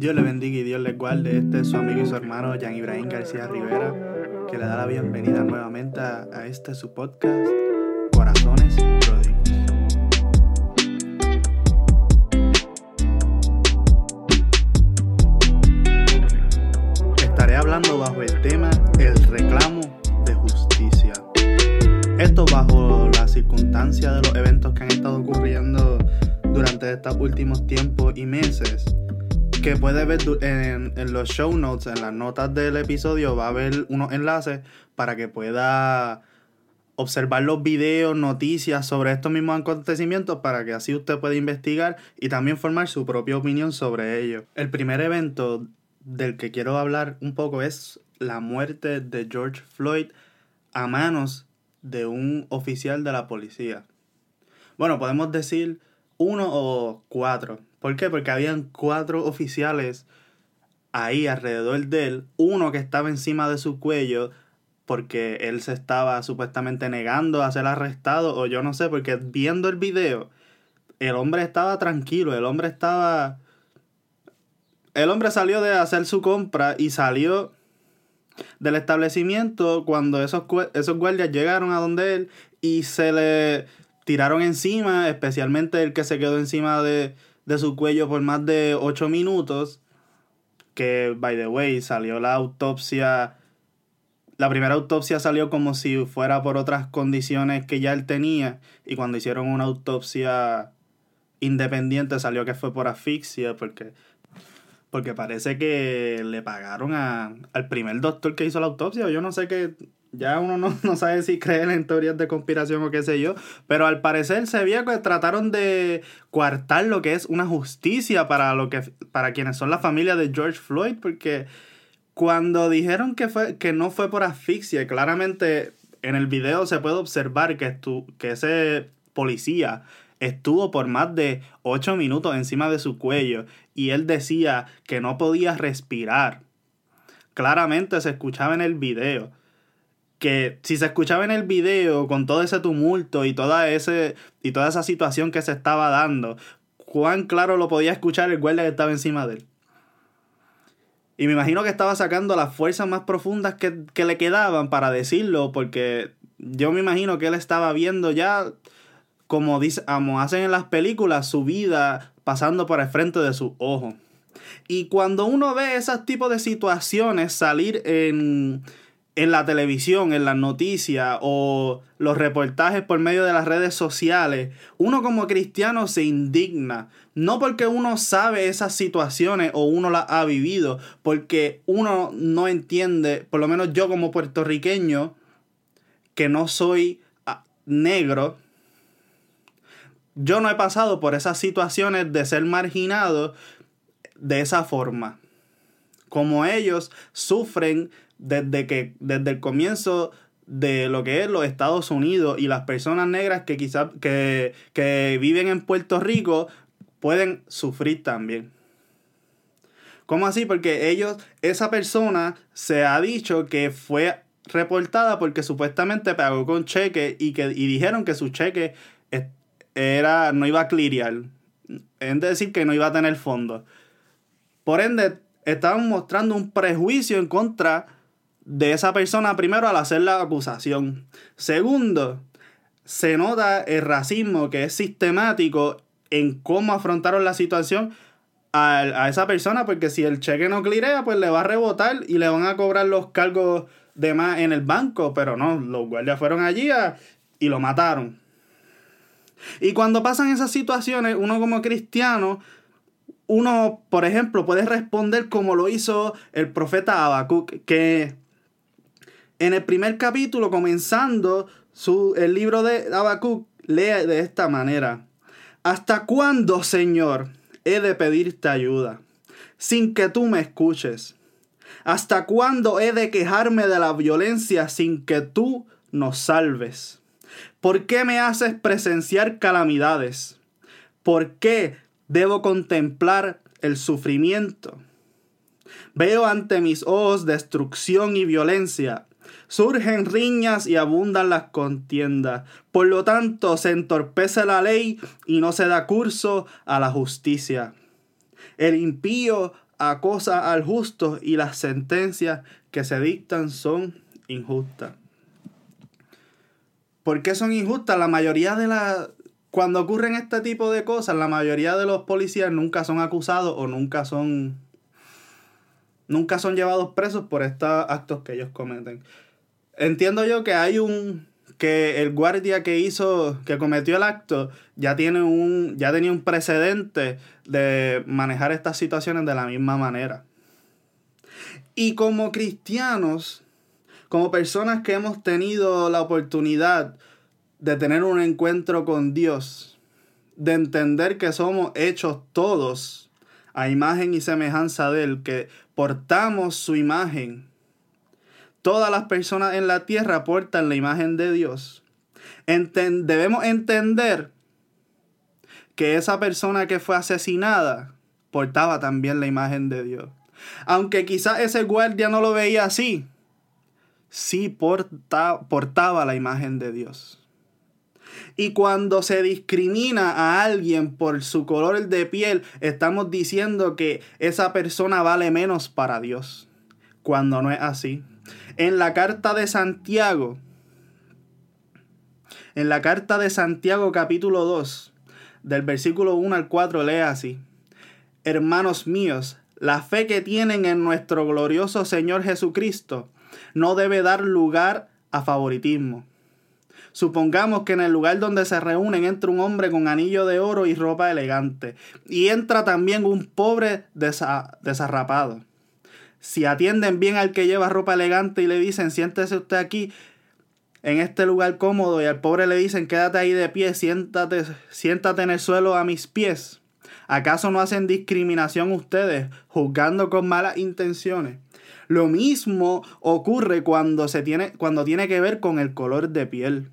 Dios le bendiga y Dios le guarde. Este es su amigo y su hermano Jan Ibrahim García Rivera, que le da la bienvenida nuevamente a, este su podcast, Corazones Pródigos. Estaré hablando bajo el tema El reclamo de justicia. Esto bajo la circunstancia de los eventos que han estado ocurriendo durante estos últimos tiempos y meses que puede ver en, los show notes, en las notas del episodio, va a haber unos enlaces para que pueda observar los videos, noticias sobre estos mismos acontecimientos para que así usted pueda investigar y también formar su propia opinión sobre ellos. El primer evento del que quiero hablar un poco es la muerte de George Floyd a manos de un oficial de la policía. Bueno, podemos decir uno o cuatro, ¿Por qué? Porque habían cuatro oficiales ahí alrededor de él, uno que estaba encima de su cuello porque él se estaba supuestamente negando a ser arrestado o yo no sé, porque viendo el video, el hombre estaba tranquilo, el hombre estaba... El hombre salió de hacer su compra y salió del establecimiento cuando esos, esos guardias llegaron a donde él y se le tiraron encima, especialmente el que se quedó encima de, de su cuello por más de 8 minutos. Que, by the way, salió la autopsia. La primera autopsia salió como si fuera por otras condiciones que ya él tenía. Y cuando hicieron una autopsia independiente salió que fue por asfixia. Porque, porque parece que le pagaron a, al primer doctor que hizo la autopsia. Yo no sé qué ya uno no, sabe si creen en teorías de conspiración o qué sé yo, pero al parecer se veía que trataron de coartar lo que es una justicia para, lo que, para quienes son la familia de George Floyd, porque cuando dijeron que, fue, que no fue por asfixia, claramente en el video se puede observar que, que ese policía estuvo por más de 8 minutos encima de su cuello y él decía que no podía respirar. Claramente se escuchaba en el video que si se escuchaba en el video con todo ese tumulto y toda, ese, y toda esa situación que se estaba dando, cuán claro lo podía escuchar el guardia que estaba encima de él. Y me imagino que estaba sacando las fuerzas más profundas que, que le quedaban para decirlo, porque yo me imagino que él estaba viendo ya, como, dice, como hacen en las películas, su vida pasando por el frente de sus ojos. Y cuando uno ve esos tipos de situaciones salir en, en la televisión, en las noticias o los reportajes por medio de las redes sociales, uno como cristiano se indigna. No porque uno sabe esas situaciones o uno las ha vivido, porque uno no entiende, por lo menos yo como puertorriqueño, que no soy ah, negro, yo no he pasado por esas situaciones de ser marginado de esa forma. Como ellos sufren desde que desde el comienzo de lo que es los Estados Unidos y las personas negras que quizás que, que viven en Puerto Rico pueden sufrir también. ¿Cómo así? Porque ellos, esa persona se ha dicho que fue reportada porque supuestamente pagó con cheque y que y dijeron que su cheque era no iba a clirear. Es decir, que no iba a tener fondos. Por ende, estaban mostrando un prejuicio en contra de esa persona primero al hacer la acusación. Segundo, se nota el racismo que es sistemático en cómo afrontaron la situación a, esa persona, porque si el cheque no clirea, pues le va a rebotar y le van a cobrar los cargos de más en el banco, pero no, los guardias fueron allí y lo mataron. Y cuando pasan esas situaciones, uno como cristiano, uno, por ejemplo, puede responder como lo hizo el profeta Habacuc, que en el primer capítulo, comenzando su, el libro de Habacuc, lee de esta manera. ¿Hasta cuándo, Señor, he de pedirte ayuda sin que tú me escuches? ¿Hasta cuándo he de quejarme de la violencia sin que tú nos salves? ¿Por qué me haces presenciar calamidades? ¿Por qué debo contemplar el sufrimiento? Veo ante mis ojos destrucción y violencia surgen riñas y abundan las contiendas. Por lo tanto, se entorpece la ley y no se da curso a la justicia. El impío acosa al justo y las sentencias que se dictan son injustas. ¿Por qué son injustas? La mayoría de las... Cuando ocurren este tipo de cosas, la mayoría de los policías nunca son acusados o nunca son... Nunca son llevados presos por estos actos que ellos cometen. Entiendo yo que hay un que el guardia que hizo, que cometió el acto, ya tiene un, ya tenía un precedente de manejar estas situaciones de la misma manera. Y como cristianos, como personas que hemos tenido la oportunidad de tener un encuentro con Dios, de entender que somos hechos todos a imagen y semejanza de Él, que portamos su imagen, todas las personas en la tierra portan la imagen de Dios. debemos entender que esa persona que fue asesinada portaba también la imagen de Dios. Aunque quizás ese guardia no lo veía así, sí portaba la imagen de Dios. Y cuando se discrimina a alguien por su color de piel, estamos diciendo que esa persona vale menos para Dios, cuando no es así en la carta de Santiago, en la carta de Santiago capítulo 2, del versículo 1 al 4, lee así. Hermanos míos, la fe que tienen en nuestro glorioso Señor Jesucristo no debe dar lugar a favoritismo. Supongamos que en el lugar donde se reúnen entra un hombre con anillo de oro y ropa elegante, y entra también un pobre desarrapado si atienden bien al que lleva ropa elegante y le dicen, siéntese usted aquí en este lugar cómodo y al pobre le dicen, quédate ahí de pie, siéntate, siéntate en el suelo a mis pies. ¿Acaso no hacen discriminación ustedes, juzgando con malas intenciones? Lo mismo ocurre cuando, se tiene, cuando tiene que ver con el color de piel.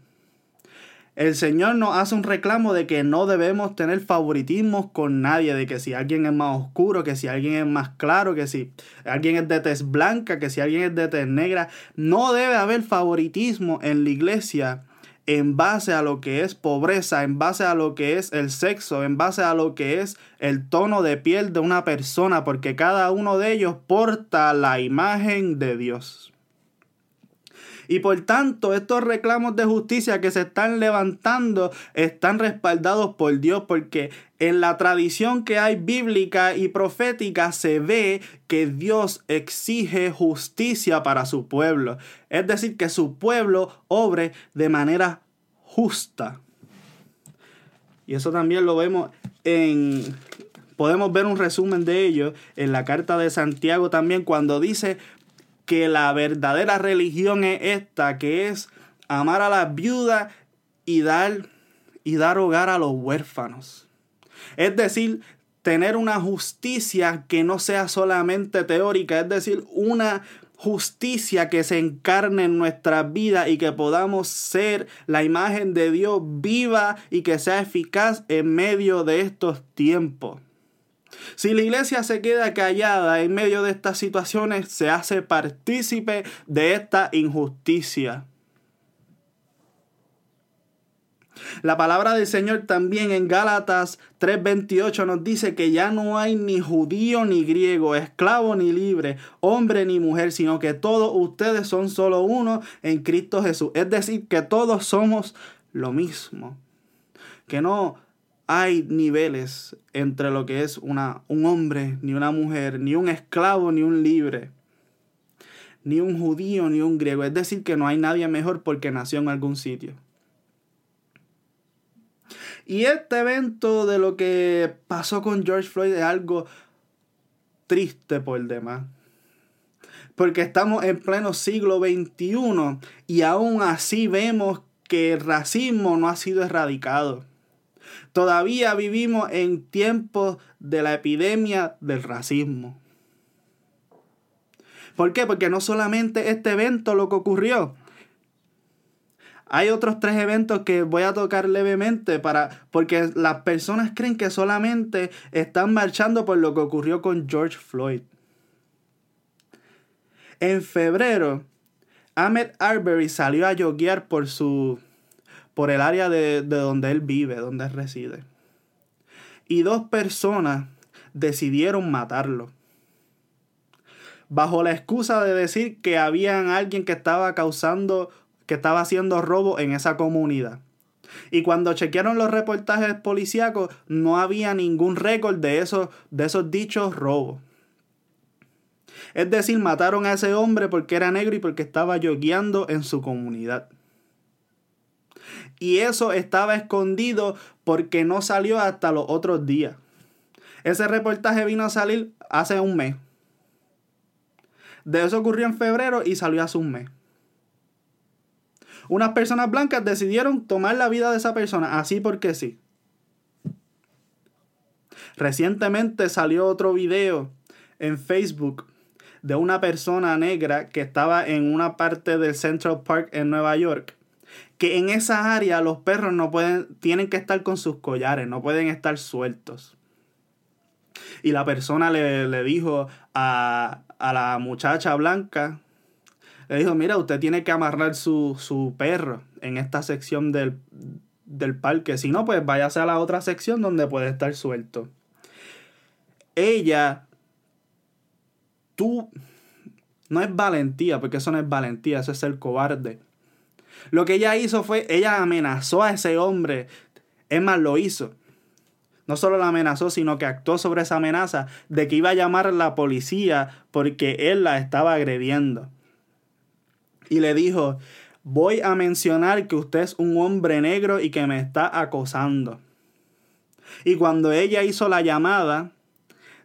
El Señor nos hace un reclamo de que no debemos tener favoritismos con nadie, de que si alguien es más oscuro, que si alguien es más claro, que si alguien es de tez blanca, que si alguien es de tez negra. No debe haber favoritismo en la iglesia en base a lo que es pobreza, en base a lo que es el sexo, en base a lo que es el tono de piel de una persona, porque cada uno de ellos porta la imagen de Dios. Y por tanto, estos reclamos de justicia que se están levantando están respaldados por Dios porque en la tradición que hay bíblica y profética se ve que Dios exige justicia para su pueblo. Es decir, que su pueblo obre de manera justa. Y eso también lo vemos en... Podemos ver un resumen de ello en la carta de Santiago también cuando dice, que la verdadera religión es esta, que es amar a las viudas y dar, y dar hogar a los huérfanos. Es decir, tener una justicia que no sea solamente teórica, es decir, una justicia que se encarne en nuestra vida y que podamos ser la imagen de Dios viva y que sea eficaz en medio de estos tiempos. Si la iglesia se queda callada en medio de estas situaciones, se hace partícipe de esta injusticia. La palabra del Señor también en Gálatas 3:28 nos dice que ya no hay ni judío ni griego, esclavo ni libre, hombre ni mujer, sino que todos ustedes son solo uno en Cristo Jesús. Es decir, que todos somos lo mismo. Que no hay niveles entre lo que es una, un hombre, ni una mujer, ni un esclavo, ni un libre, ni un judío, ni un griego. Es decir, que no hay nadie mejor porque nació en algún sitio. Y este evento de lo que pasó con George Floyd es algo triste por el demás. Porque estamos en pleno siglo XXI y aún así vemos que el racismo no ha sido erradicado. Todavía vivimos en tiempos de la epidemia del racismo. ¿Por qué? Porque no solamente este evento lo que ocurrió. Hay otros tres eventos que voy a tocar levemente para porque las personas creen que solamente están marchando por lo que ocurrió con George Floyd. En febrero, Ahmed Arbery salió a yoguear por su por el área de, donde él vive, donde él reside. Y dos personas decidieron matarlo. bajo la excusa de decir que había alguien que estaba causando, que estaba haciendo robo en esa comunidad. Y cuando chequearon los reportajes policíacos, no había ningún récord de esos, de esos dichos robos. Es decir, mataron a ese hombre porque era negro y porque estaba yogueando en su comunidad. Y eso estaba escondido porque no salió hasta los otros días. Ese reportaje vino a salir hace un mes. De eso ocurrió en febrero y salió hace un mes. Unas personas blancas decidieron tomar la vida de esa persona así porque sí. Recientemente salió otro video en Facebook de una persona negra que estaba en una parte del Central Park en Nueva York. Que en esa área los perros no pueden, tienen que estar con sus collares, no pueden estar sueltos. Y la persona le, dijo a, a la muchacha blanca le dijo, mira, usted tiene que amarrar su, perro en esta sección del, parque. Si no, pues váyase a la otra sección donde puede estar suelto. Ella, tú, no es valentía, porque eso no es valentía, eso es ser cobarde. Lo que ella hizo fue, ella amenazó a ese hombre. Es más, lo hizo. No solo la amenazó, sino que actuó sobre esa amenaza de que iba a llamar a la policía porque él la estaba agrediendo y le dijo, voy a mencionar que usted es un hombre negro y que me está acosando. Y cuando ella hizo la llamada,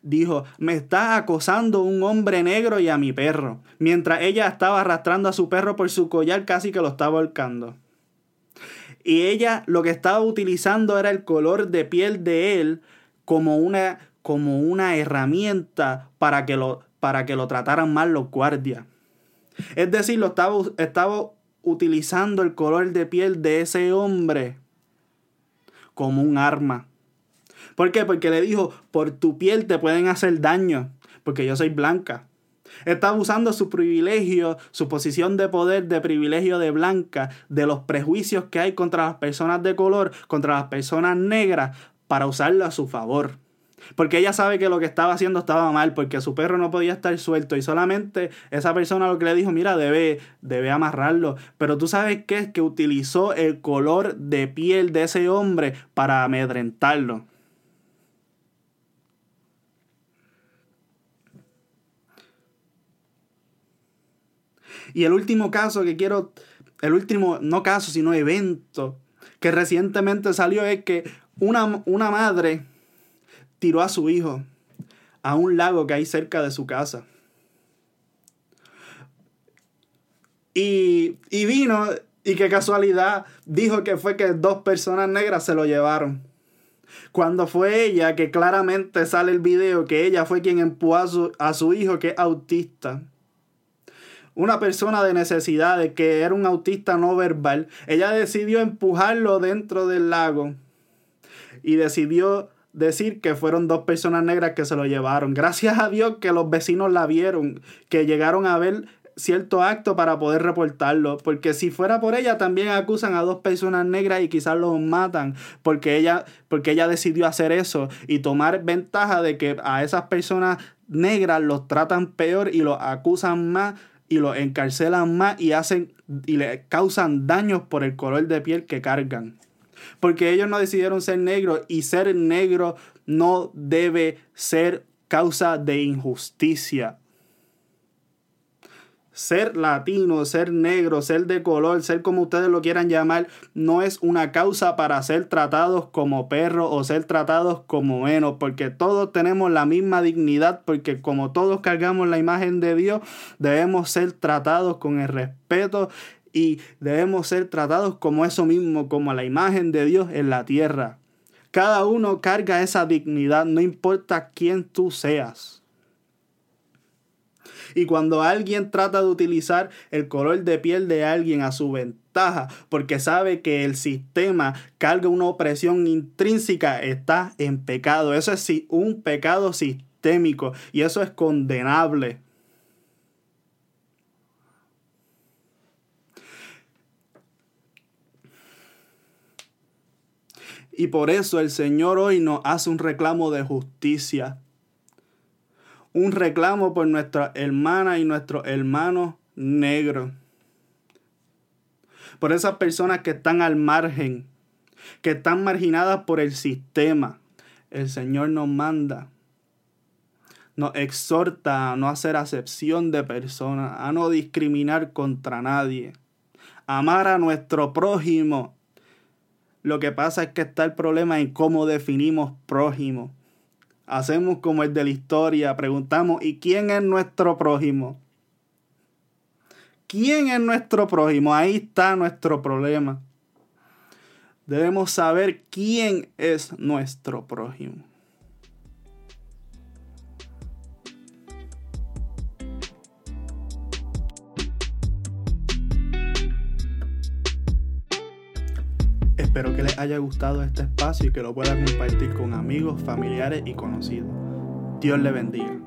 dijo, me está acosando un hombre negro y a mi perro, mientras ella estaba arrastrando a su perro por su collar casi que lo estaba ahorcando. Y ella lo que estaba utilizando era el color de piel de él como una, como una herramienta para que, lo, para que lo trataran mal los guardias. Es decir, lo estaba, estaba utilizando el color de piel de ese hombre como un arma. ¿Por qué? Porque le dijo, por tu piel te pueden hacer daño, porque yo soy blanca. Estaba usando su privilegio, su posición de poder, de privilegio de blanca, de los prejuicios que hay contra las personas de color, contra las personas negras, para usarlo a su favor. Porque ella sabe que lo que estaba haciendo estaba mal, porque su perro no podía estar suelto y solamente esa persona lo que le dijo, mira, debe, debe amarrarlo. Pero tú sabes qué es que utilizó el color de piel de ese hombre para amedrentarlo. Y el último caso que quiero, el último, no caso, sino evento que recientemente salió es que una, una madre tiró a su hijo a un lago que hay cerca de su casa. Y, y vino y qué casualidad dijo que fue que dos personas negras se lo llevaron. Cuando fue ella, que claramente sale el video, que ella fue quien empujó a su, a su hijo que es autista. Una persona de necesidades que era un autista no verbal. Ella decidió empujarlo dentro del lago y decidió decir que fueron dos personas negras que se lo llevaron. Gracias a Dios que los vecinos la vieron, que llegaron a ver cierto acto para poder reportarlo, porque si fuera por ella también acusan a dos personas negras y quizás los matan, porque ella porque ella decidió hacer eso y tomar ventaja de que a esas personas negras los tratan peor y los acusan más y los encarcelan más y hacen y le causan daños por el color de piel que cargan porque ellos no decidieron ser negros y ser negro no debe ser causa de injusticia. Ser latino, ser negro, ser de color, ser como ustedes lo quieran llamar, no es una causa para ser tratados como perros o ser tratados como menos, porque todos tenemos la misma dignidad, porque como todos cargamos la imagen de Dios, debemos ser tratados con el respeto y debemos ser tratados como eso mismo, como la imagen de Dios en la tierra. Cada uno carga esa dignidad, no importa quién tú seas. Y cuando alguien trata de utilizar el color de piel de alguien a su ventaja, porque sabe que el sistema carga una opresión intrínseca, está en pecado. Eso es un pecado sistémico y eso es condenable. Y por eso el Señor hoy nos hace un reclamo de justicia. Un reclamo por nuestra hermana y nuestros hermanos negros. Por esas personas que están al margen, que están marginadas por el sistema. El Señor nos manda, nos exhorta a no hacer acepción de personas, a no discriminar contra nadie, amar a nuestro prójimo. Lo que pasa es que está el problema en cómo definimos prójimo. Hacemos como el de la historia, preguntamos, ¿y quién es nuestro prójimo? ¿Quién es nuestro prójimo? Ahí está nuestro problema. Debemos saber quién es nuestro prójimo. Espero que les haya gustado este espacio y que lo puedan compartir con amigos, familiares y conocidos. Dios le bendiga.